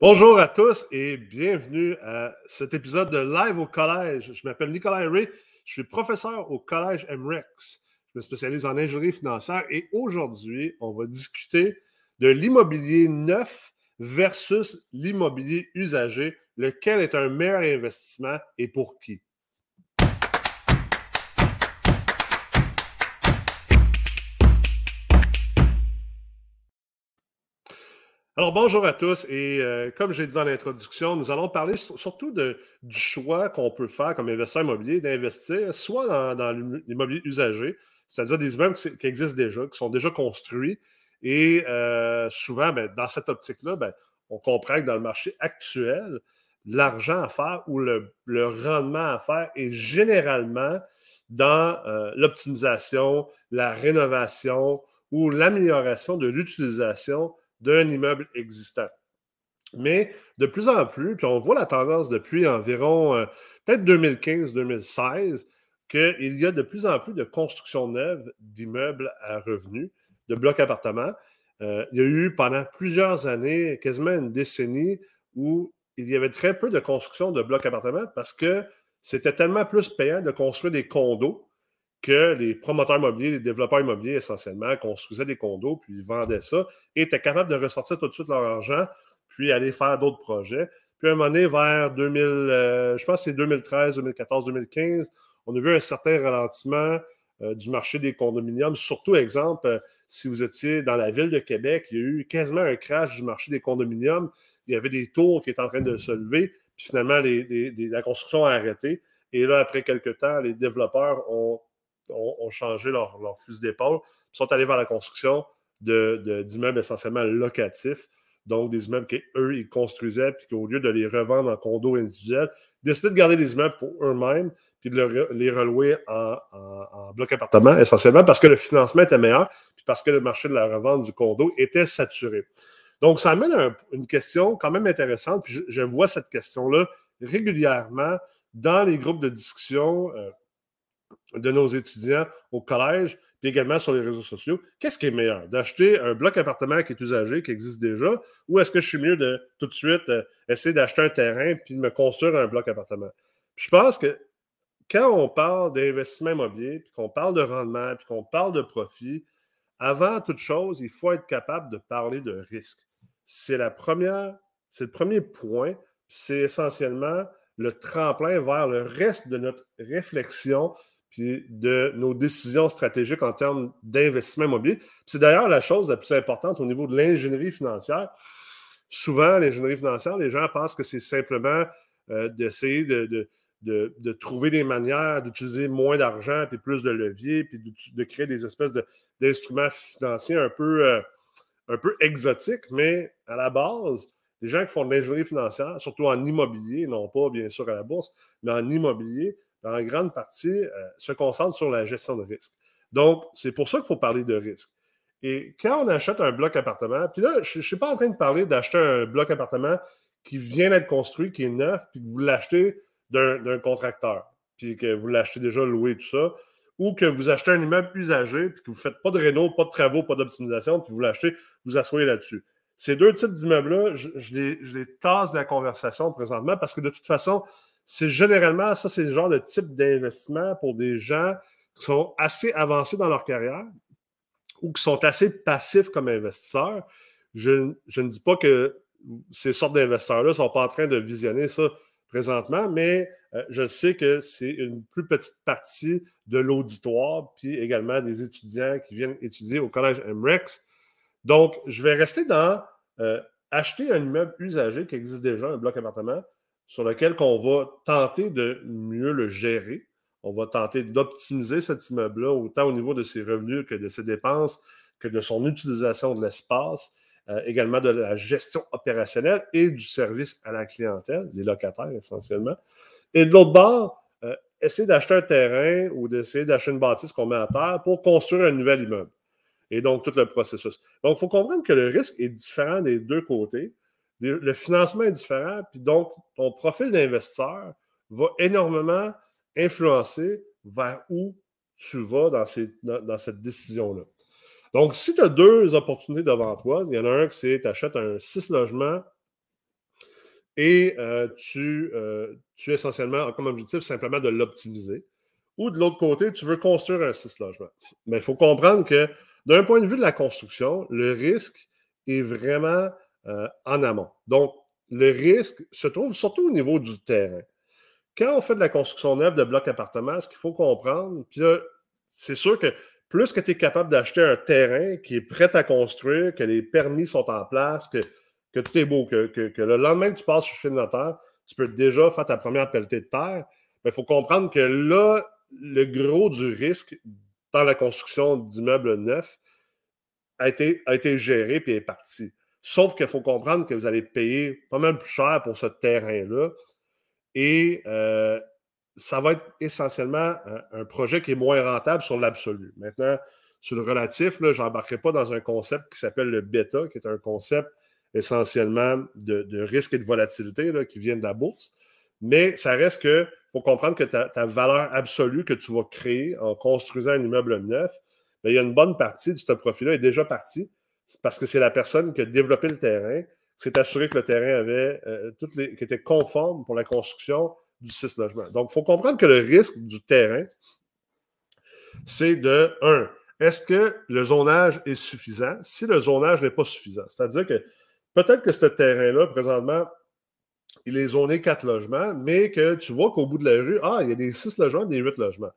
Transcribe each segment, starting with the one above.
Bonjour à tous et bienvenue à cet épisode de Live au collège. Je m'appelle Nicolas Ray, je suis professeur au collège MREX. Je me spécialise en ingénierie financière et aujourd'hui, on va discuter de l'immobilier neuf versus l'immobilier usagé. Lequel est un meilleur investissement et pour qui? Alors, bonjour à tous. Et euh, comme j'ai dit dans l'introduction, nous allons parler surtout du choix qu'on peut faire comme investisseur immobilier d'investir soit dans, l'immobilier usagé, c'est-à-dire des immeubles qui, existent déjà, qui sont déjà construits. Et euh, souvent, ben, dans cette optique-là, ben, on comprend que dans le marché actuel, l'argent à faire ou le, rendement à faire est généralement dans euh, l'optimisation, la rénovation ou l'amélioration de l'utilisation d'un immeuble existant. Mais de plus en plus, puis on voit la tendance depuis environ euh, peut-être 2015-2016, qu'il y a de plus en plus de construction neuve d'immeubles à revenus, de blocs appartements. Euh, il y a eu pendant plusieurs années, quasiment une décennie, où il y avait très peu de construction de blocs appartements parce que c'était tellement plus payant de construire des condos que les promoteurs immobiliers, les développeurs immobiliers essentiellement construisaient des condos, puis vendaient ça, et étaient capables de ressortir tout de suite leur argent, puis aller faire d'autres projets. Puis à un moment donné, vers 2000, euh, je pense que c'est 2013, 2014, 2015, on a vu un certain ralentissement euh, du marché des condominiums. Surtout, exemple, euh, si vous étiez dans la ville de Québec, il y a eu quasiment un crash du marché des condominiums. Il y avait des tours qui étaient en train de se lever, puis finalement, la construction a arrêté. Et là, après quelques temps, les développeurs ont ont, changé leur, fusil d'épaule, sont allés vers la construction d'immeubles essentiellement locatifs, donc des immeubles qu'eux, ils construisaient, puis qu'au lieu de les revendre en condos individuels, décidaient de garder les immeubles pour eux-mêmes, puis de les relouer en, en, bloc appartement, essentiellement parce que le financement était meilleur, puis parce que le marché de la revente du condo était saturé. Donc, ça amène une question quand même intéressante, puis je, vois cette question-là régulièrement dans les groupes de discussion. Euh, de nos étudiants au collège, puis également sur les réseaux sociaux. Qu'est-ce qui est meilleur? D'acheter un bloc appartement qui est usagé, qui existe déjà, ou est-ce que je suis mieux de tout de suite euh, essayer d'acheter un terrain puis de me construire un bloc appartement? je pense que quand on parle d'investissement immobilier, puis qu'on parle de rendement, puis qu'on parle de profit, avant toute chose, il faut être capable de parler de risque. C'est la première, c'est le premier point, c'est essentiellement le tremplin vers le reste de notre réflexion puis de nos décisions stratégiques en termes d'investissement immobilier. C'est d'ailleurs la chose la plus importante au niveau de l'ingénierie financière. Souvent, l'ingénierie financière, les gens pensent que c'est simplement euh, d'essayer de, de, trouver des manières d'utiliser moins d'argent, puis plus de levier, puis de, créer des espèces d'instruments financiers un peu, euh, un peu exotiques. Mais à la base, les gens qui font de l'ingénierie financière, surtout en immobilier, non pas bien sûr à la bourse, mais en immobilier, en grande partie, euh, se concentre sur la gestion de risque. Donc, c'est pour ça qu'il faut parler de risque. Et quand on achète un bloc appartement, puis là, je ne suis pas en train de parler d'acheter un bloc appartement qui vient d'être construit, qui est neuf, puis que vous l'achetez d'un contracteur, puis que vous l'achetez déjà loué, tout ça, ou que vous achetez un immeuble usagé, puis que vous ne faites pas de réno, pas de travaux, pas d'optimisation, puis vous l'achetez, vous asseyez là-dessus. Ces deux types d'immeubles-là, je, les, je les tasse de la conversation présentement parce que de toute façon, c'est généralement, ça, c'est le genre de type d'investissement pour des gens qui sont assez avancés dans leur carrière ou qui sont assez passifs comme investisseurs. Je, ne dis pas que ces sortes d'investisseurs-là ne sont pas en train de visionner ça présentement, mais euh, je sais que c'est une plus petite partie de l'auditoire, puis également des étudiants qui viennent étudier au collège MREX. Donc, je vais rester dans euh, acheter un immeuble usagé qui existe déjà, un bloc appartement, sur lequel on va tenter de mieux le gérer. On va tenter d'optimiser cet immeuble-là, autant au niveau de ses revenus que de ses dépenses, que de son utilisation de l'espace, euh, également de la gestion opérationnelle et du service à la clientèle, des locataires essentiellement. Et de l'autre bord, euh, essayer d'acheter un terrain ou d'essayer d'acheter une bâtisse qu'on met à terre pour construire un nouvel immeuble. Et donc, tout le processus. Donc, il faut comprendre que le risque est différent des deux côtés le financement est différent, puis donc ton profil d'investisseur va énormément influencer vers où tu vas dans, dans, cette décision-là. Donc, si tu as deux opportunités devant toi, il y en a un qui c'est tu achètes un 6 logements et tu, tu essentiellement comme objectif simplement de l'optimiser. Ou de l'autre côté, tu veux construire un six logements. Mais il faut comprendre que d'un point de vue de la construction, le risque est vraiment en amont. Donc, le risque se trouve surtout au niveau du terrain. Quand on fait de la construction neuve de blocs appartements, ce qu'il faut comprendre, puis là, c'est sûr que plus que tu es capable d'acheter un terrain qui est prêt à construire, que les permis sont en place, que, que tout est beau, que, le lendemain que tu passes chez le notaire, tu peux déjà faire ta première pelletée de terre. Mais il faut comprendre que là, le gros du risque dans la construction d'immeubles neufs a été, a été géré et est parti. Sauf qu'il faut comprendre que vous allez payer pas mal plus cher pour ce terrain-là. Et euh, ça va être essentiellement un, projet qui est moins rentable sur l'absolu. Maintenant, sur le relatif, je n'embarquerai pas dans un concept qui s'appelle le bêta, qui est un concept essentiellement de, risque et de volatilité qui vient de la bourse. Mais ça reste que, faut comprendre que ta, valeur absolue que tu vas créer en construisant un immeuble neuf, ben, il y a une bonne partie de ce profit-là est déjà partie parce que c'est la personne qui a développé le terrain, s'est assuré que le terrain avait euh, toutes les, qui était conforme pour la construction du 6 logements. Donc, il faut comprendre que le risque du terrain, c'est de 1. Est-ce que le zonage est suffisant? Si le zonage n'est pas suffisant, c'est-à-dire que peut-être que ce terrain-là, présentement, il est zoné 4 logements, mais que tu vois qu'au bout de la rue, ah, il y a des 6 logements, des 8 logements.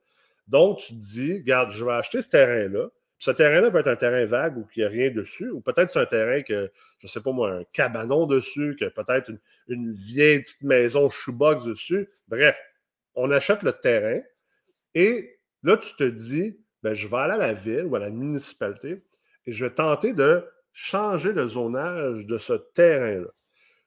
Donc, tu te dis, regarde, je vais acheter ce terrain-là, ce terrain-là peut être un terrain vague ou qu'il n'y a rien dessus, ou peut-être c'est un terrain que, je ne sais pas moi, un cabanon dessus, que peut-être une, vieille petite maison shoebox dessus. Bref, on achète le terrain et là, tu te dis, ben, je vais aller à la ville ou à la municipalité et je vais tenter de changer le zonage de ce terrain-là.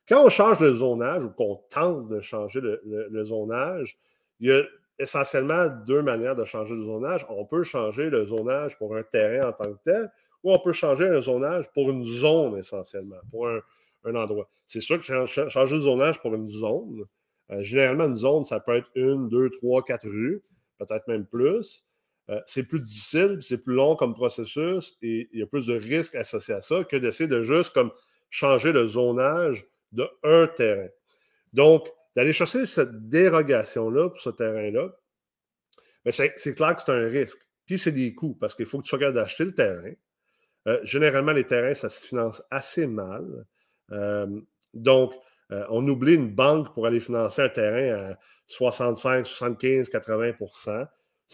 Quand on change le zonage ou qu'on tente de changer le, le zonage, il y a essentiellement deux manières de changer le zonage. On peut changer le zonage pour un terrain en tant que tel, ou on peut changer un zonage pour une zone essentiellement, pour un, endroit. C'est sûr que changer le zonage pour une zone, euh, généralement, une zone, ça peut être une, deux, trois, quatre rues, peut-être même plus. Euh, c'est plus difficile, c'est plus long comme processus et il y a plus de risques associés à ça que d'essayer de juste changer le zonage de un terrain. Donc, d'aller chercher cette dérogation-là pour ce terrain-là, ben, c'est clair que c'est un risque. Puis c'est des coûts parce qu'il faut que tu regardes d'acheter le terrain. Euh, généralement, les terrains, ça se finance assez mal. Euh, donc, euh, on oublie une banque pour aller financer un terrain à 65, 75, 80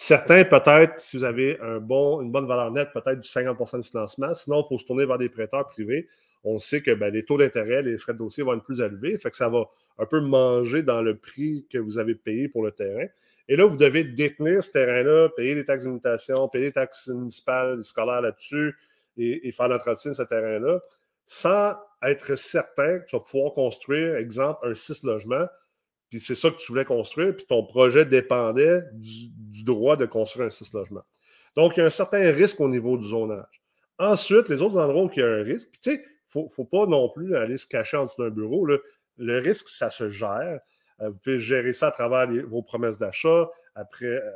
Certains, peut-être, si vous avez un bon, une bonne valeur nette, peut-être du 50% de financement. Sinon, il faut se tourner vers des prêteurs privés on sait que ben, les taux d'intérêt, les frais de dossier vont être plus élevés. Fait que ça va un peu manger dans le prix que vous avez payé pour le terrain. Et là, vous devez détenir ce terrain-là, payer les taxes d'imitation, payer les taxes municipales, scolaires là-dessus et, faire l'entretien de ce terrain-là, sans être certain que tu vas pouvoir construire, exemple, un 6 logements, puis c'est ça que tu voulais construire, puis ton projet dépendait du, droit de construire un 6 logements. Donc, il y a un certain risque au niveau du zonage. Ensuite, les autres endroits où il y a un risque, puis tu sais, ne faut, pas non plus aller se cacher en dessous d'un bureau. Le risque, ça se gère. Euh, vous pouvez gérer ça à travers vos promesses d'achat. Après, euh,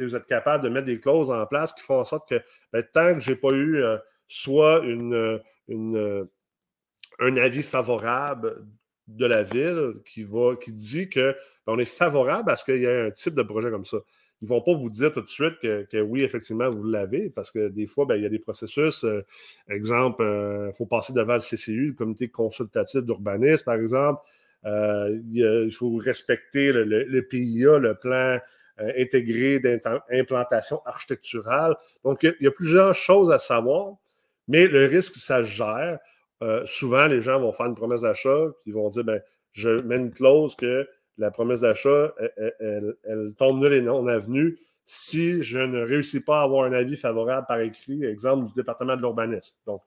vous êtes capable de mettre des clauses en place qui font en sorte que ben, tant que je n'ai pas eu euh, soit une, un avis favorable de la ville qui, va, qui dit qu'on ben, est favorable à ce qu'il y ait un type de projet comme ça ils ne vont pas vous dire tout de suite que, oui, effectivement, vous l'avez, parce que des fois, ben, il y a des processus. Euh, exemple, il euh, faut passer devant le CCU, le comité consultatif d'urbanisme, par exemple. Euh, il, faut respecter le, PIA, le plan intégré d'implantation architecturale. Donc, il y, a, plusieurs choses à savoir, mais le risque, ça se gère. Souvent, les gens vont faire une promesse d'achat, puis ils vont dire, ben, je mets une clause que la promesse d'achat, elle, tombe nulle et non avenue si je ne réussis pas à avoir un avis favorable par écrit, exemple du département de l'urbanisme. Donc,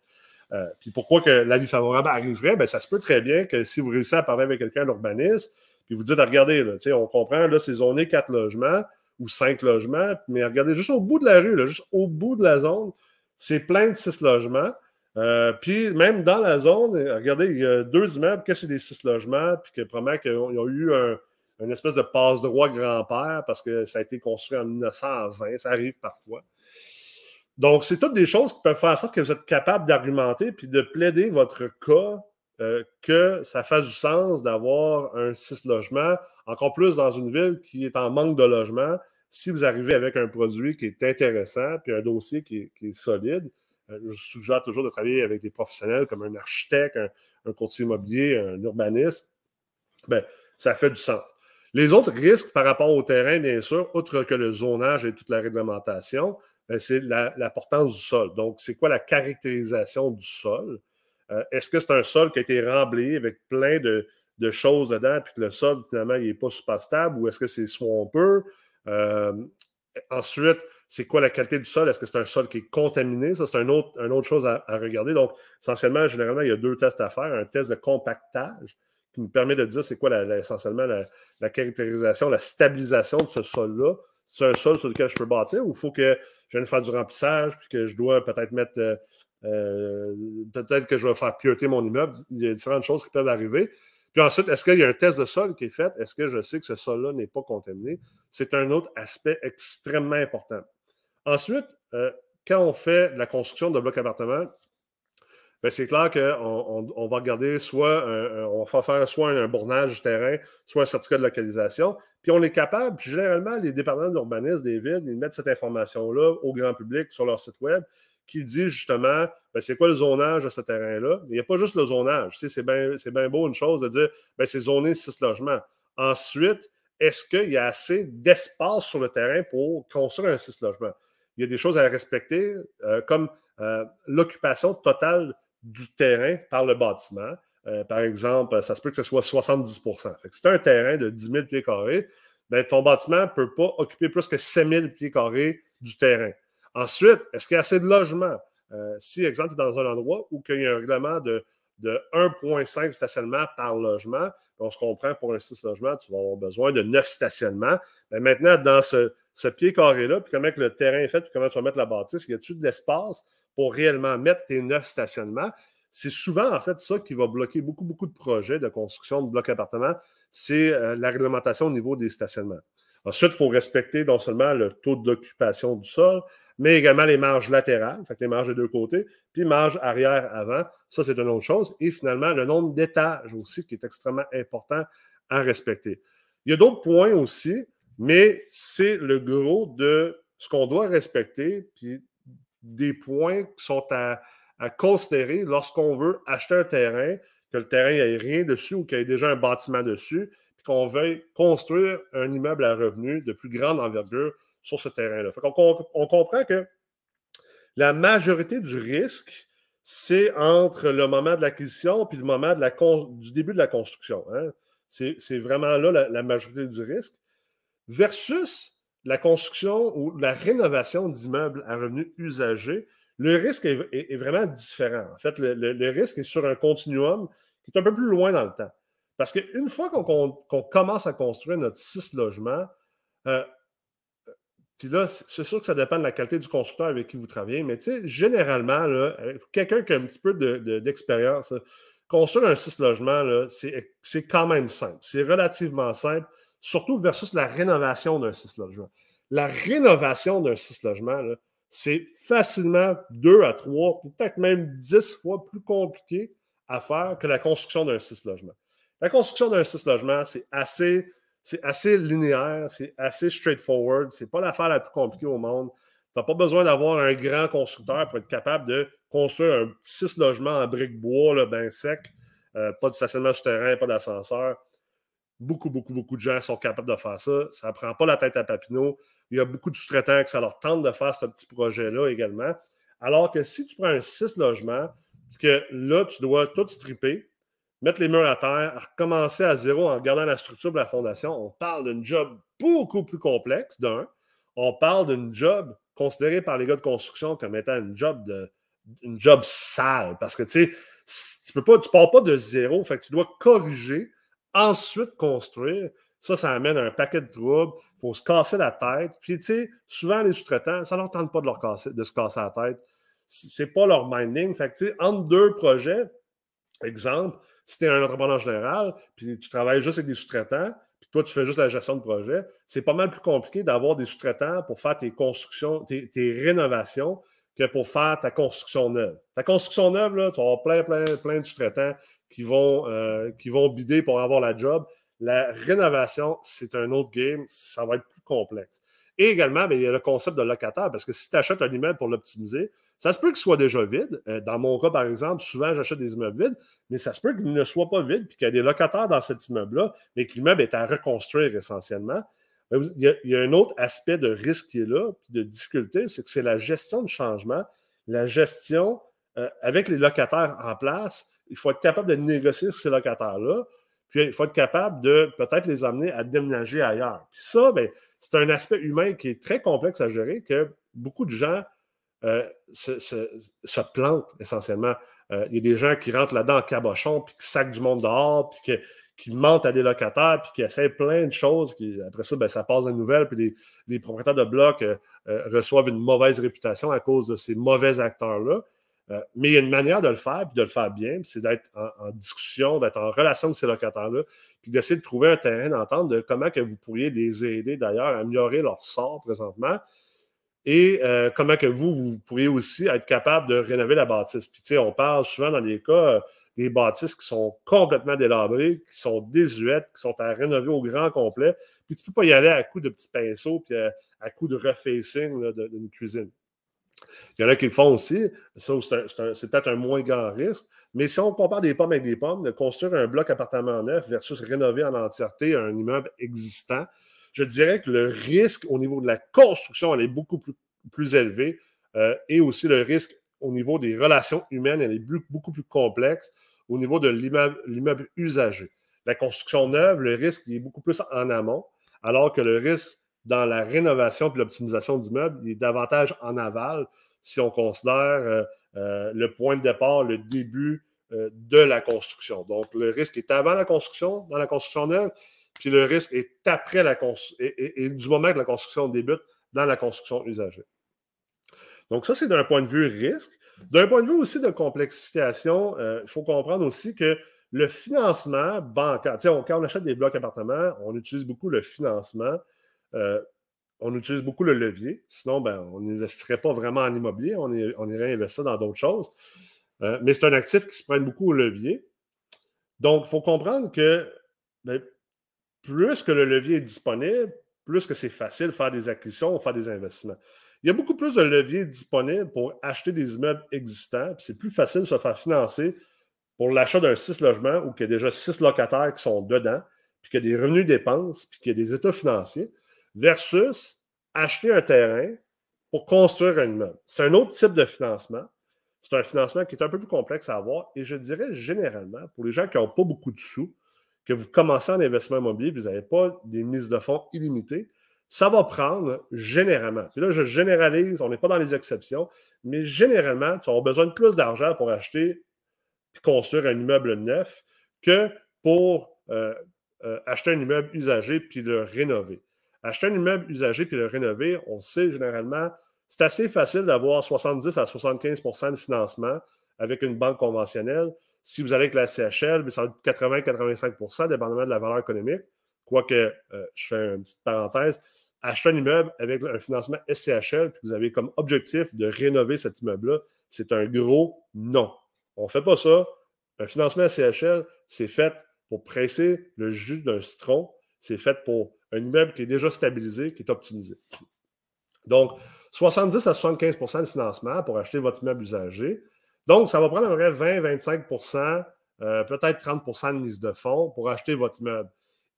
euh, puis pourquoi que l'avis favorable arriverait? Bien, ça se peut très bien que si vous réussissez à parler avec quelqu'un de l'urbanisme, puis vous dites, regardez, là, on comprend, là, c'est zoné quatre logements ou cinq logements, mais regardez, juste au bout de la rue, juste au bout de la zone, c'est plein de six logements. Euh, puis même dans la zone, regardez, il y a deux immeubles que c'est des six logements, puis que probablement qu'ils ont eu un, une espèce de passe-droit grand-père parce que ça a été construit en 1920, ça arrive parfois. Donc, c'est toutes des choses qui peuvent faire en sorte que vous êtes capable d'argumenter puis de plaider votre cas euh, que ça fasse du sens d'avoir un six logements, encore plus dans une ville qui est en manque de logements. Si vous arrivez avec un produit qui est intéressant, puis un dossier qui est, solide, euh, je suggère toujours de travailler avec des professionnels comme un architecte, un, courtier immobilier, un urbaniste. Ben, ça fait du sens. Les autres risques par rapport au terrain, bien sûr, outre que le zonage et toute la réglementation, ben, c'est l'importance du sol. Donc, c'est quoi la caractérisation du sol? Euh, est-ce que c'est un sol qui a été remblayé avec plein de, choses dedans, puis que le sol, finalement, il n'est pas super stable, ou est-ce que c'est swampeux? Euh, ensuite, c'est quoi la qualité du sol? Est-ce que c'est un sol qui est contaminé? Ça, c'est une autre, autre chose à, regarder. Donc, essentiellement, généralement, il y a deux tests à faire. Un test de compactage qui nous permet de dire c'est quoi essentiellement la, caractérisation, la stabilisation de ce sol-là. C'est un sol sur lequel je peux bâtir ou il faut que je vienne faire du remplissage puis que je dois peut-être mettre euh, euh, peut-être que je vais faire pieuter mon immeuble. Il y a différentes choses qui peuvent arriver. Puis ensuite, est-ce qu'il y a un test de sol qui est fait? Est-ce que je sais que ce sol-là n'est pas contaminé? C'est un autre aspect extrêmement important. Ensuite, euh, quand on fait la construction de blocs appartements, ben, c'est clair qu'on on, va regarder soit on va faire soit un bornage du terrain, soit un certificat de localisation. Puis on est capable, puis généralement, les départements d'urbanisme des villes, ils mettent cette information-là au grand public sur leur site web qui dit justement ben, c'est quoi le zonage de ce terrain-là? Il n'y a pas juste le zonage. c'est bien beau une chose de dire ben, c'est zoné six logements. Ensuite, est-ce qu'il y a assez d'espace sur le terrain pour construire un six logements? Il y a des choses à respecter, euh, comme euh, l'occupation totale du terrain par le bâtiment. Euh, par exemple, ça se peut que ce soit 70% Si c'est un terrain de 10 000 pieds carrés, ben, ton bâtiment ne peut pas occuper plus que 7 000 pieds carrés du terrain. Ensuite, est-ce qu'il y a assez de logements? Si, exemple, tu es dans un endroit où il y a un règlement de, de 1,5 stationnements par logement, on se comprend pour un 6 logements, tu vas avoir besoin de 9 stationnements. Ben, maintenant, dans ce, pied carré-là, puis comment le terrain est fait, puis comment tu vas mettre la bâtisse, y a-t-il de l'espace pour réellement mettre tes 9 stationnements? C'est souvent, en fait, ça qui va bloquer beaucoup, beaucoup de projets de construction de blocs appartements, c'est euh, la réglementation au niveau des stationnements. Ensuite, il faut respecter non seulement le taux d'occupation du sol, mais également les marges latérales, fait les marges des deux côtés, puis marge arrière-avant. Ça, c'est une autre chose. Et finalement, le nombre d'étages aussi, qui est extrêmement important à respecter. Il y a d'autres points aussi, mais c'est le gros de ce qu'on doit respecter, puis des points qui sont à, considérer lorsqu'on veut acheter un terrain, que le terrain n'ait rien dessus ou qu'il y ait déjà un bâtiment dessus, puis qu'on veuille construire un immeuble à revenu de plus grande envergure sur ce terrain-là. On, comprend que la majorité du risque, c'est entre le moment de l'acquisition et le moment du début de la construction. Hein. C'est vraiment là la, majorité du risque. Versus la construction ou la rénovation d'immeubles à revenus usagés, le risque est, vraiment différent. En fait, le, risque est sur un continuum qui est un peu plus loin dans le temps. Parce qu'une fois qu'on commence à construire notre six logements, euh, puis là, c'est sûr que ça dépend de la qualité du constructeur avec qui vous travaillez, mais tu sais, généralement, quelqu'un qui a un petit peu d'expérience, construire un six logements, c'est quand même simple. C'est relativement simple, surtout versus la rénovation d'un six logements. La rénovation d'un six logements, c'est facilement deux à trois, peut-être même dix fois plus compliqué à faire que la construction d'un six logements. La construction d'un six logements, c'est assez assez linéaire, c'est assez straightforward. C'est pas l'affaire la plus compliquée au monde. Tu n'as pas besoin d'avoir un grand constructeur pour être capable de construire un six logements en briques bois, là, ben sec, euh, pas de stationnement souterrain, pas d'ascenseur. Beaucoup, beaucoup, beaucoup de gens sont capables de faire ça. Ça ne prend pas la tête à Papineau. Il y a beaucoup de sous-traitants qui ça leur tente de faire ce petit projet-là également. Alors que si tu prends un six logements, que là, tu dois tout stripper, mettre les murs à terre, recommencer à zéro en gardant la structure de la fondation, on parle d'un job beaucoup plus complexe, d'un. On parle d'une job considérée par les gars de construction comme étant une job de job sale. Parce que tu sais, tu pas, pars pas de zéro, fait que tu dois corriger, ensuite construire. Ça, ça amène un paquet de troubles. Il faut se casser la tête. Puis, tu sais, souvent, les sous-traitants, ça ne leur tente pas de, leur casser, de se casser la tête. C'est pas leur minding. Fait que, tu sais, entre deux projets, exemple, si tu es un entrepreneur général, puis tu travailles juste avec des sous-traitants, puis toi, tu fais juste la gestion de projet, c'est pas mal plus compliqué d'avoir des sous-traitants pour faire tes constructions, tes, rénovations, que pour faire ta construction neuve. Ta construction neuve, là, tu vas avoir plein, plein, plein de sous-traitants qui vont, euh, qui vont pour avoir la job. La rénovation, c'est un autre game, ça va être plus complexe. Et également, bien, il y a le concept de locataire, parce que si tu achètes un immeuble pour l'optimiser, ça se peut qu'il soit déjà vide. Euh, dans mon cas, par exemple, souvent, j'achète des immeubles vides, mais ça se peut qu'il ne soit pas vide, puis qu'il y a des locataires dans cet immeuble-là, mais que l'immeuble est à reconstruire essentiellement. Il y, a, un autre aspect de risque qui est là, puis de difficulté, c'est que c'est la gestion de changement, la gestion euh, avec les locataires en place. Il faut être capable de négocier ces locataires-là, puis il faut être capable de peut-être les amener à déménager ailleurs. Puis ça, ben, c'est un aspect humain qui est très complexe à gérer, que beaucoup de gens euh, se, plantent essentiellement. Euh, il y a des gens qui rentrent là-dedans en cabochon, puis qui sacent du monde dehors, puis qui mentent à des locataires, puis qui essaient plein de choses. Qui, après ça, ben, ça passe des nouvelles, puis les, propriétaires de blocs euh, reçoivent une mauvaise réputation à cause de ces mauvais acteurs-là. Euh, mais il y a une manière de le faire, puis de le faire bien, c'est d'être en, discussion, d'être en relation avec ces locataires-là, puis d'essayer de trouver un terrain d'entente de comment que vous pourriez les aider d'ailleurs à améliorer leur sort présentement. Et comment que vous, vous pourriez aussi être capable de rénover la bâtisse. Puis, tu sais, on parle souvent dans des cas, des bâtisses qui sont complètement délabrées, qui sont désuètes, qui sont à rénover au grand complet. Puis tu ne peux pas y aller à coup de petits pinceaux, puis à, coup de refacing d'une cuisine. Il y en a qui le font aussi. C'est peut-être un moins grand risque. Mais si on compare des pommes avec des pommes, de construire un bloc appartement neuf versus rénover en entièreté un immeuble existant, je dirais que le risque au niveau de la construction, elle est beaucoup plus, plus élevé. Euh, et aussi le risque au niveau des relations humaines, elle est beaucoup plus complexe au niveau de l'immeuble usagé. La construction neuve, le risque est beaucoup plus en amont, alors que le risque dans la rénovation et l'optimisation d'immeubles est davantage en aval si on considère euh, euh, le point de départ, le début euh, de la construction. Donc, le risque est avant la construction, dans la construction neuve, puis le risque est après la construction, et, du moment que la construction débute, dans la construction usagée. Donc, ça, c'est d'un point de vue risque. D'un point de vue aussi de complexification, il faut comprendre aussi que le financement bancaire, on, quand on achète des blocs appartements, on utilise beaucoup le financement, euh, on utilise beaucoup le levier. Sinon, ben, on n'investirait pas vraiment en immobilier, on, irait investir dans d'autres choses. Euh, mais c'est un actif qui se prenne beaucoup au levier. Donc, il faut comprendre que ben, plus que le levier est disponible, plus que c'est facile de faire des acquisitions ou faire des investissements. Il y a beaucoup plus de leviers disponibles pour acheter des immeubles existants, puis c'est plus facile de se faire financer pour l'achat d'un six logements où il y a déjà six locataires qui sont dedans, puis qu'il y a des revenus dépenses, puis qu'il y a des états financiers, versus acheter un terrain pour construire un immeuble. C'est un autre type de financement. C'est un financement qui est un peu plus complexe à avoir. Et je dirais généralement, pour les gens qui n'ont pas beaucoup de sous, que vous commencez en investissement immobilier, vous n'avez pas des mises de fonds illimitées, ça va prendre généralement, puis là je généralise, on n'est pas dans les exceptions, mais généralement, tu auras besoin de plus d'argent pour acheter et construire un immeuble neuf que pour euh, euh, acheter un immeuble usagé puis le rénover. Acheter un immeuble usagé puis le rénover, on sait généralement, c'est assez facile d'avoir 70 à 75% de financement avec une banque conventionnelle. Si vous allez avec la CHL, ça va être 80-85% dépendamment de la valeur économique. Quoique, euh, je fais une petite parenthèse, acheter un immeuble avec un financement SCHL, puis vous avez comme objectif de rénover cet immeuble-là, c'est un gros non. On ne fait pas ça. Un financement SCHL, c'est fait pour presser le jus d'un citron. C'est fait pour un immeuble qui est déjà stabilisé, qui est optimisé. Donc, 70 à 75% de financement pour acheter votre immeuble usagé. Donc, ça va prendre à peu près 20-25% euh, peut-être 30% de mise de fonds pour acheter votre immeuble.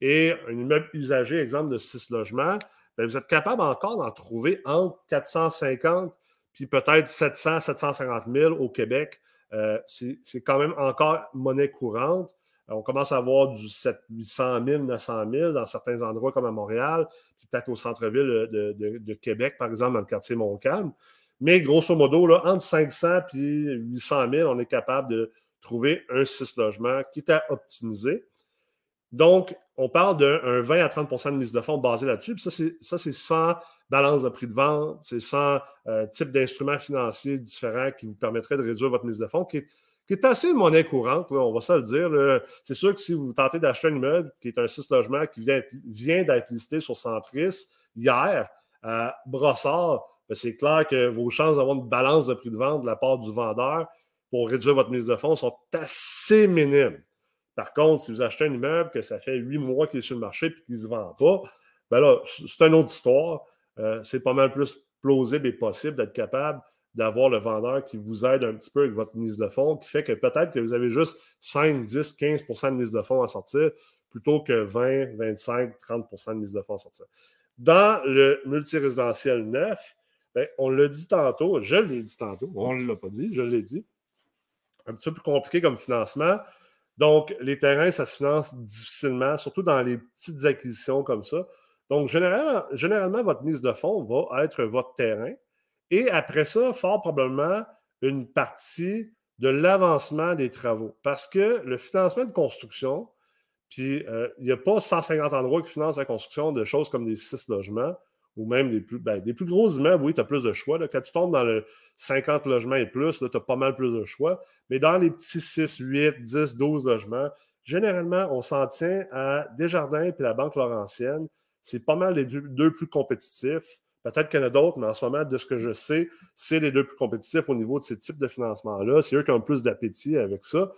Et un immeuble usagé, exemple de 6 logements, ben, vous êtes capable encore d'en trouver entre 450 puis peut-être 700, 750 000 au Québec. Euh, c'est quand même encore monnaie courante. On commence à avoir du 800 000, 900 000 dans certains endroits comme à Montréal, puis peut-être au centre-ville de, Québec, par exemple, dans le quartier Montcalm. Mais grosso modo, là, entre 500 et 800 000, on est capable de trouver un 6 logements qui est à optimiser. Donc, on parle d'un 20 à 30% de mise de fonds basé là-dessus. ça, c'est sans balance de prix de vente, c'est sans euh, type d'instruments financiers différents qui vous permettraient de réduire votre mise de fonds, qui assez monnaie courante, on va ça le dire. C'est sûr que si vous tentez d'acheter un immeuble qui est un 6 logements qui vient, vient d'être listé sur Centris hier, à Brossard, ben, c'est clair que vos chances d'avoir une balance de prix de vente de la part du vendeur pour réduire votre mise de fonds sont assez minimes. Par contre, si vous achetez un immeuble que ça fait huit mois qu'il est sur le marché et qu'il ne se vend pas, ben là, c'est une autre histoire. Euh, c'est pas mal plus plausible et possible d'être capable d'avoir le vendeur qui vous aide un petit peu avec votre mise de fonds, qui fait que peut-être que vous avez juste 5, 10, 15% de mise de fonds à sortir plutôt que 20, 25, 30% de mise de fonds à sortir. Dans le multirésidentiel neuf, ben, on l'a dit tantôt, je l'ai dit tantôt, on ne l'a pas dit, je l'ai dit. Un petit peu plus compliqué comme financement. Donc, les terrains, ça se finance difficilement, surtout dans les petites acquisitions comme ça. Donc, généralement, généralement votre mise de fonds va être votre terrain. Et après ça, fort probablement, une partie de l'avancement des travaux. Parce que le financement de construction, puis euh, il n'y a pas 150 endroits qui financent la construction de choses comme des six logements ou même des plus, ben, des plus gros immeubles, oui, tu as plus de choix. Quand tu tombes dans le 50 logements et plus, tu as pas mal plus de choix. Mais dans les petits 6, 8, 10, 12 logements, généralement, on s'en tient à Desjardins et la Banque Laurentienne. C'est pas mal les deux, plus compétitifs. Peut-être qu'il y en a d'autres, mais en ce moment, de ce que je sais, c'est les deux plus compétitifs au niveau de ces types de financement-là. C'est eux qui ont plus d'appétit avec ça.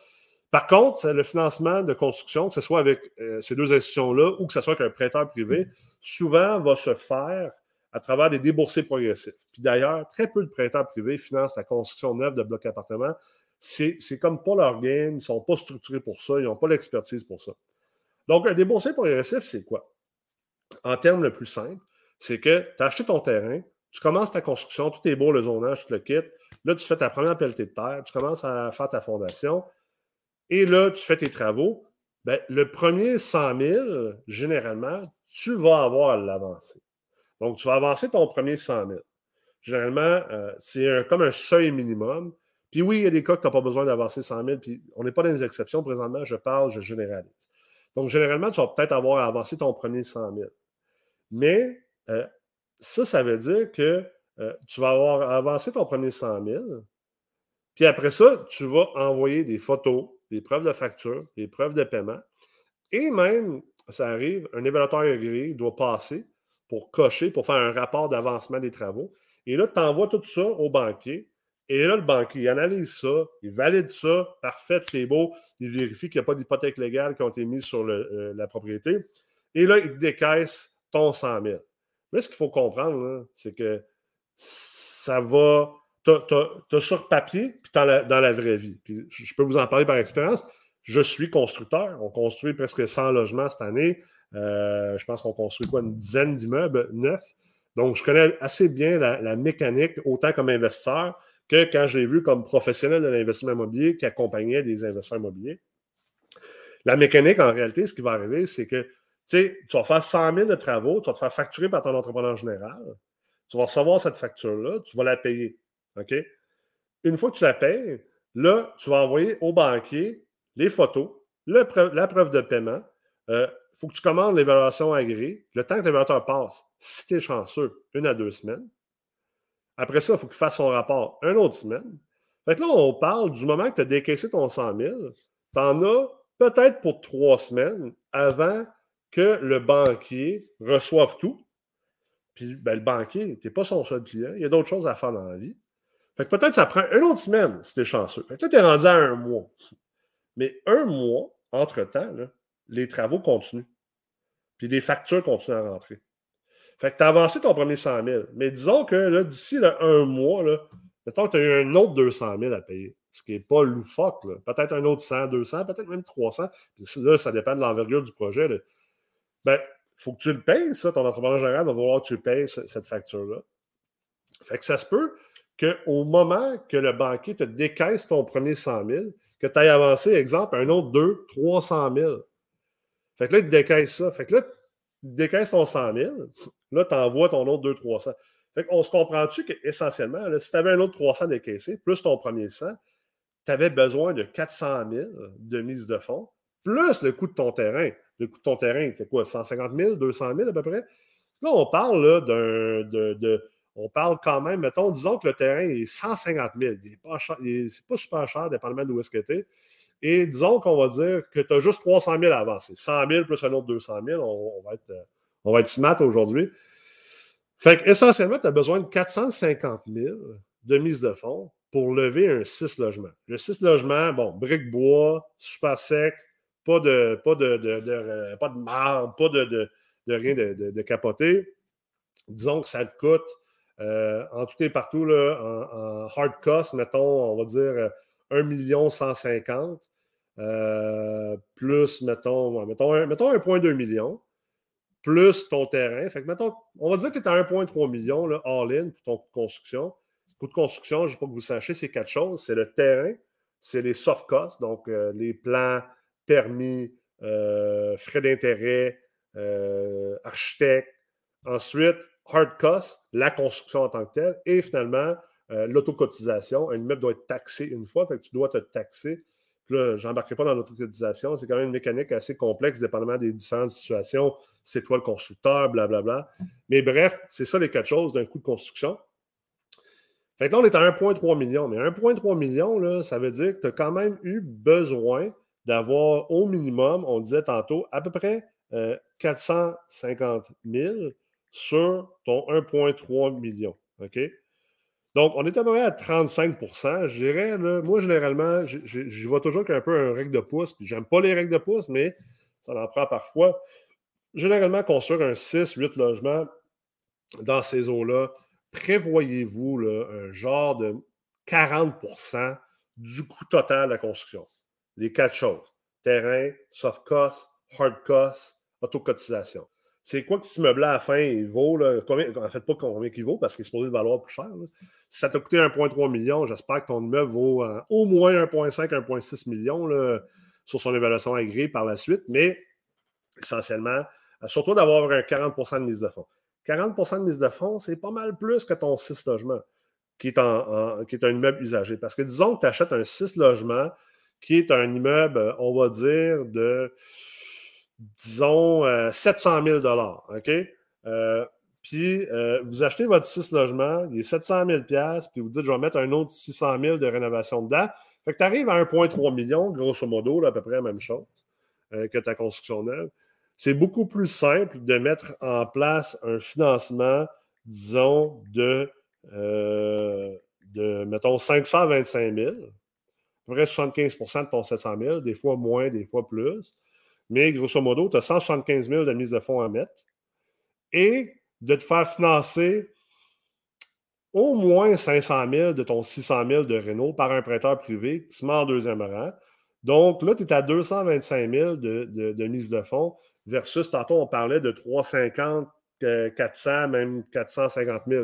Par contre, c'est le financement de construction, que ce soit avec euh, ces deux institutions-là ou que ce soit avec un prêteur privé, souvent va se faire à travers des déboursés progressifs. Puis d'ailleurs, très peu de prêteurs privés financent la construction neuve de blocs appartements. C'est comme pas leur game, ils ne sont pas structurés pour ça, ils n'ont pas l'expertise pour ça. Donc, un déboursé progressif, c'est quoi? En termes le plus simple, c'est que tu as acheté ton terrain, tu commences ta construction, tout est beau, le zonage, tu le quittes. Là, tu fais ta première pelletée de terre, tu commences à faire ta fondation. Et là, tu fais tes travaux. Ben, le premier 100 000, généralement, tu vas avoir à l'avancer. Donc, tu vas avancer ton premier 100 000. Généralement, euh, c'est comme un seuil minimum. Puis oui, il y a des cas que tu n'as pas besoin d'avancer 100 000, puis on n'est pas dans les exceptions présentement, je parle, je généralise. Donc, généralement, tu vas peut-être avoir à avancer ton premier 100 000. Mais euh, ça, ça veut dire que euh, tu vas avoir avancé ton premier 100 000, puis après ça, tu vas envoyer des photos, des preuves de facture, des preuves de paiement, et même ça arrive, un évaluateur agréé doit passer pour cocher, pour faire un rapport d'avancement des travaux. Et là, tu envoies tout ça au banquier. Et là, le banquier, il analyse ça, il valide ça, parfait, c'est beau, il vérifie qu'il n'y a pas d'hypothèque légale qui ont été mises sur euh, la propriété. Et là, il décaisse ton 100 000. Mais ce qu'il faut comprendre, c'est que ça va. Tu as, sur papier, puis dans la, dans la vraie vie. Puis je peux vous en parler par expérience. Je suis constructeur. On construit presque 100 logements cette année. Euh, je pense qu'on construit quoi, une dizaine d'immeubles? Neufs. Donc, je connais assez bien la, mécanique, autant comme investisseur que quand je l'ai vu comme professionnel de l'investissement immobilier qui accompagnait des investisseurs immobiliers. La mécanique, en réalité, ce qui va arriver, c'est que tu vas faire 100 000 de travaux, tu vas te faire facturer par ton entrepreneur général, tu vas recevoir cette facture-là, tu vas la payer. OK? Une fois que tu la payes, là, tu vas envoyer au banquier les photos, la preuve de paiement. Il euh, faut que tu commandes l'évaluation agréée. Le temps que l'évaluateur passe, si tu es chanceux, une à deux semaines. Après ça, il faut qu'il fasse son rapport une autre semaine. Fait que là, on parle du moment que tu as décaissé ton 100 000, tu en as peut-être pour trois semaines avant que le banquier reçoive tout. Puis ben, le banquier, tu n'es pas son seul client. Il y a d'autres choses à faire dans la vie. Fait que peut-être ça prend une autre semaine si tu es chanceux. Fait que là, tu es rendu à un mois. Mais un mois, entre-temps, les travaux continuent. Puis des factures continuent à rentrer. Fait que tu as avancé ton premier 100 000. Mais disons que d'ici un mois, là, mettons que tu as eu un autre 200 000 à payer. Ce qui n'est pas loufoque. Peut-être un autre 100, 200, peut-être même 300. Puis là, ça dépend de l'envergure du projet. Ben, faut que tu le payes, ça. Ton entrepreneur général va vouloir que tu payes cette facture-là. Fait que ça se peut qu'au moment que le banquier te décaisse ton premier 100 000, que tu ailles avancer, exemple, un autre 2, 300 000. Fait que là, il te décaisse ça. Fait que là, il décaisse ton 100 000. Là, tu envoies ton autre 2, 300. Fait qu'on se comprend-tu qu'essentiellement, si tu avais un autre 300 décaissé, plus ton premier 100, tu avais besoin de 400 000 de mise de fonds, plus le coût de ton terrain. Le coût de ton terrain, c'était quoi, 150 000, 200 000 à peu près? Là, on parle d'un, de on parle quand même, mettons, disons que le terrain est 150 000. Il n'est pas, pas super cher, dépendamment d'où est-ce que tu es. Et disons qu'on va dire que tu as juste 300 000 à avancer. 100 000 plus un autre 200 000, on, va, être, on va être smart aujourd'hui. Fait essentiellement, tu as besoin de 450 000 de mise de fonds pour lever un 6 logements. Le 6 logements, bon, briques bois, super sec, pas de, pas de, de, pas de marbre, pas de, rien de, capoté. Disons que ça te coûte euh, en tout et partout, là, en, hard cost, mettons, on va dire 1 million 150, euh, plus, mettons, mettons, mettons 1,2 million, plus ton terrain. Fait que, mettons, on va dire que tu es à 1,3 million, all-in pour ton construction. Coût de construction, je ne pas que vous sachiez, c'est quatre choses. C'est le terrain, c'est les soft costs, donc euh, les plans, permis, frais d'intérêt, architecte. Ensuite, hard cost, la construction en tant que telle, et finalement, euh, l'autocotisation. Un immeuble doit être taxé une fois, tu dois te taxer. Je n'embarquerai pas dans l'autocotisation. C'est quand même une mécanique assez complexe, dépendamment des différentes situations. C'est toi le constructeur, blablabla. Mais bref, c'est ça les quatre choses d'un coût de construction. Fait là, on est à 1,3 million. Mais 1,3 million, là, ça veut dire que tu as quand même eu besoin d'avoir au minimum, on disait tantôt, à peu près 450 euh, 000 sur ton 1,3 million. Donc, on est à peu près à 35% Je dirais, moi, généralement, je vois toujours qu'un peu un règle de pouce, puis j'aime pas les règles de pouce, mais ça en prend parfois. Généralement, construire un 6-8 logements dans ces eaux-là, prévoyez-vous un genre de 40% du coût total de la construction. Les quatre choses. Terrain, soft cost, hard cost, autocotisation c'est quoi que ce meuble-là à la fin, il vaut, là, en fait, pas combien il vaut parce qu'il est supposé valoir plus cher. Si ça t'a coûté 1,3 million, j'espère que ton immeuble vaut euh, au moins 1,5, 1,6 million sur son évaluation agréée par la suite, mais essentiellement, euh, surtout d'avoir un 40% de mise de fonds. 40% de mise de fonds, c'est pas mal plus que ton 6 logements qui est, qui est un immeuble usagé. Parce que disons que tu achètes un 6 logements qui est un immeuble, on va dire, de disons, 700 000 OK? Euh, puis, euh, vous achetez votre 6 logements, il est 700 000 puis vous dites, je vais mettre un autre 600 000 de rénovation dedans. Fait que tu arrives à 1,3 million, grosso modo, à peu près la même chose euh, que ta construction neuve. C'est beaucoup plus simple de mettre en place un financement, disons, de, de mettons, 525 000, à peu près 75% de ton 700 000, des fois moins, des fois plus mais grosso modo, tu as 175 000 de mise de fonds à mettre et de te faire financer au moins 500 000 de ton 600 000 de Renault par un prêteur privé qui se met en deuxième rang. Donc là, tu es à 225 000 de, mise de fonds versus, tantôt, on parlait de 350, 400, euh, même 450 000.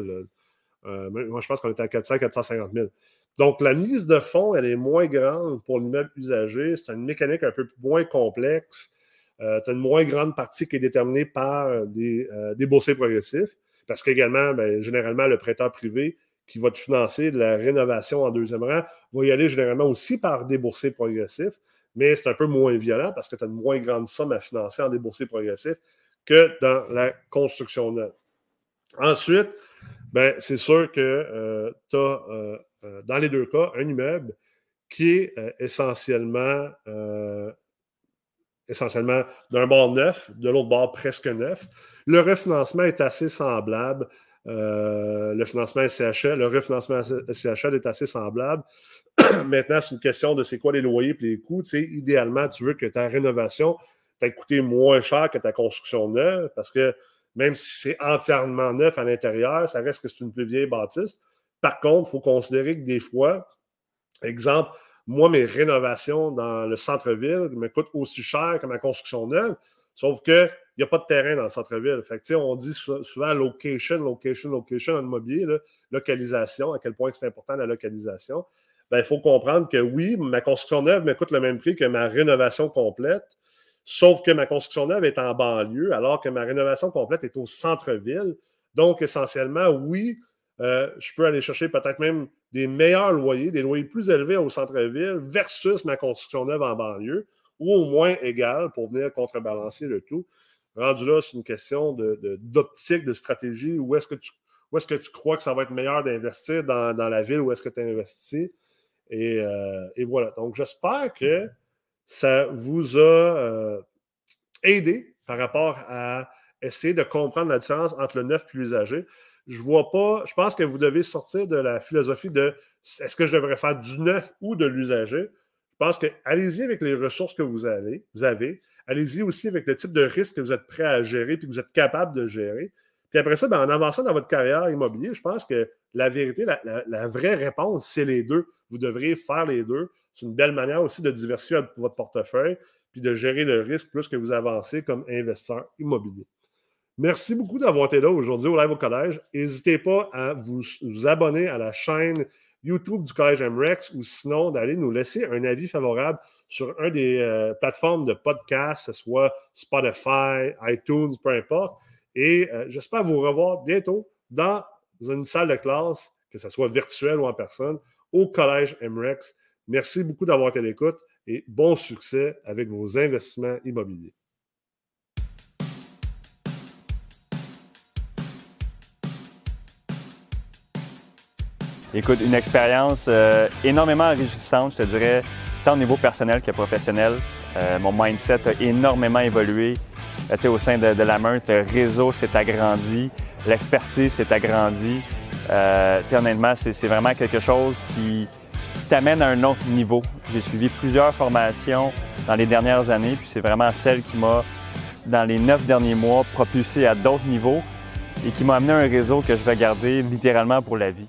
Euh, moi, je pense qu'on était à 400, 450 000. Donc, la mise de fonds, elle est moins grande pour l'immeuble usagé. C'est une mécanique un peu moins complexe. Euh, tu as une moins grande partie qui est déterminée par des, euh, des boursiers progressifs. Parce qu'également, ben, généralement, le prêteur privé qui va te financer de la rénovation en deuxième rang va y aller généralement aussi par des progressifs. Mais c'est un peu moins violent parce que tu as une moins grande somme à financer en boursiers progressifs que dans la construction neuve. Ensuite, ben, c'est sûr que euh, tu as, euh, dans les deux cas, un immeuble qui est essentiellement, essentiellement d'un bord neuf, de l'autre bord presque neuf. Le refinancement est assez semblable. le financement SCHL, le refinancement SCHL est assez semblable. Maintenant, c'est une question de c'est quoi les loyers et les coûts. Idéalement, tu veux que ta rénovation t'ait coûté moins cher que ta construction neuve parce que même si c'est entièrement neuf à l'intérieur, ça reste que c'est une plus vieille bâtisse. Par contre, il faut considérer que des fois, exemple, moi, mes rénovations dans le centre-ville me coûtent aussi cher que ma construction neuve, sauf qu'il n'y a pas de terrain dans le centre-ville. Fait on dit souvent location, location, location en immobilier, localisation, à quel point c'est important la localisation. Ben, il faut comprendre que oui, ma construction neuve me coûte le même prix que ma rénovation complète. Sauf que ma construction neuve est en banlieue, alors que ma rénovation complète est au centre-ville. Donc, essentiellement, oui, euh, je peux aller chercher peut-être même des meilleurs loyers, des loyers plus élevés au centre-ville versus ma construction neuve en banlieue, ou au moins égal pour venir contrebalancer le tout. Rendu là, c'est une question d'optique, de, stratégie. Où est-ce que, tu, est que tu crois que ça va être meilleur d'investir dans, la ville où est-ce que tu investis? Et, euh, et voilà. Donc, j'espère que ça vous a euh, aidé par rapport à essayer de comprendre la différence entre le neuf et l'usager. Je vois pas, je pense que vous devez sortir de la philosophie de est-ce que je devrais faire du neuf ou de l'usager. Je pense que allez-y avec les ressources que vous avez. Vous avez. Allez-y aussi avec le type de risque que vous êtes prêt à gérer et que vous êtes capable de gérer. Puis après ça, ben, en avançant dans votre carrière immobilière, je pense que la vérité, la, vraie réponse, c'est les deux. Vous devriez faire les deux. C'est une belle manière aussi de diversifier votre portefeuille puis de gérer le risque plus que vous avancez comme investisseur immobilier. Merci beaucoup d'avoir été là aujourd'hui au Live au Collège. N'hésitez pas à vous, abonner à la chaîne YouTube du Collège MREX ou sinon d'aller nous laisser un avis favorable sur un des euh, plateformes de podcast, que ce soit Spotify, iTunes, peu importe. Et euh, j'espère vous revoir bientôt dans une salle de classe, que ce soit virtuelle ou en personne, au Collège MREX. Merci beaucoup d'avoir été à l'écoute et bon succès avec vos investissements immobiliers. Écoute, une expérience euh, énormément enrichissante, je te dirais, tant au niveau personnel que professionnel. Euh, mon mindset a énormément évolué. Euh, au sein de, de, la meute, le réseau s'est agrandi, l'expertise s'est agrandie. honnêtement, c'est vraiment quelque chose qui t'amène à un autre niveau. J'ai suivi plusieurs formations dans les dernières années, puis c'est vraiment celle qui m'a, dans les neuf derniers mois, propulsé à d'autres niveaux et qui m'a amené à un réseau que je vais garder littéralement pour la vie.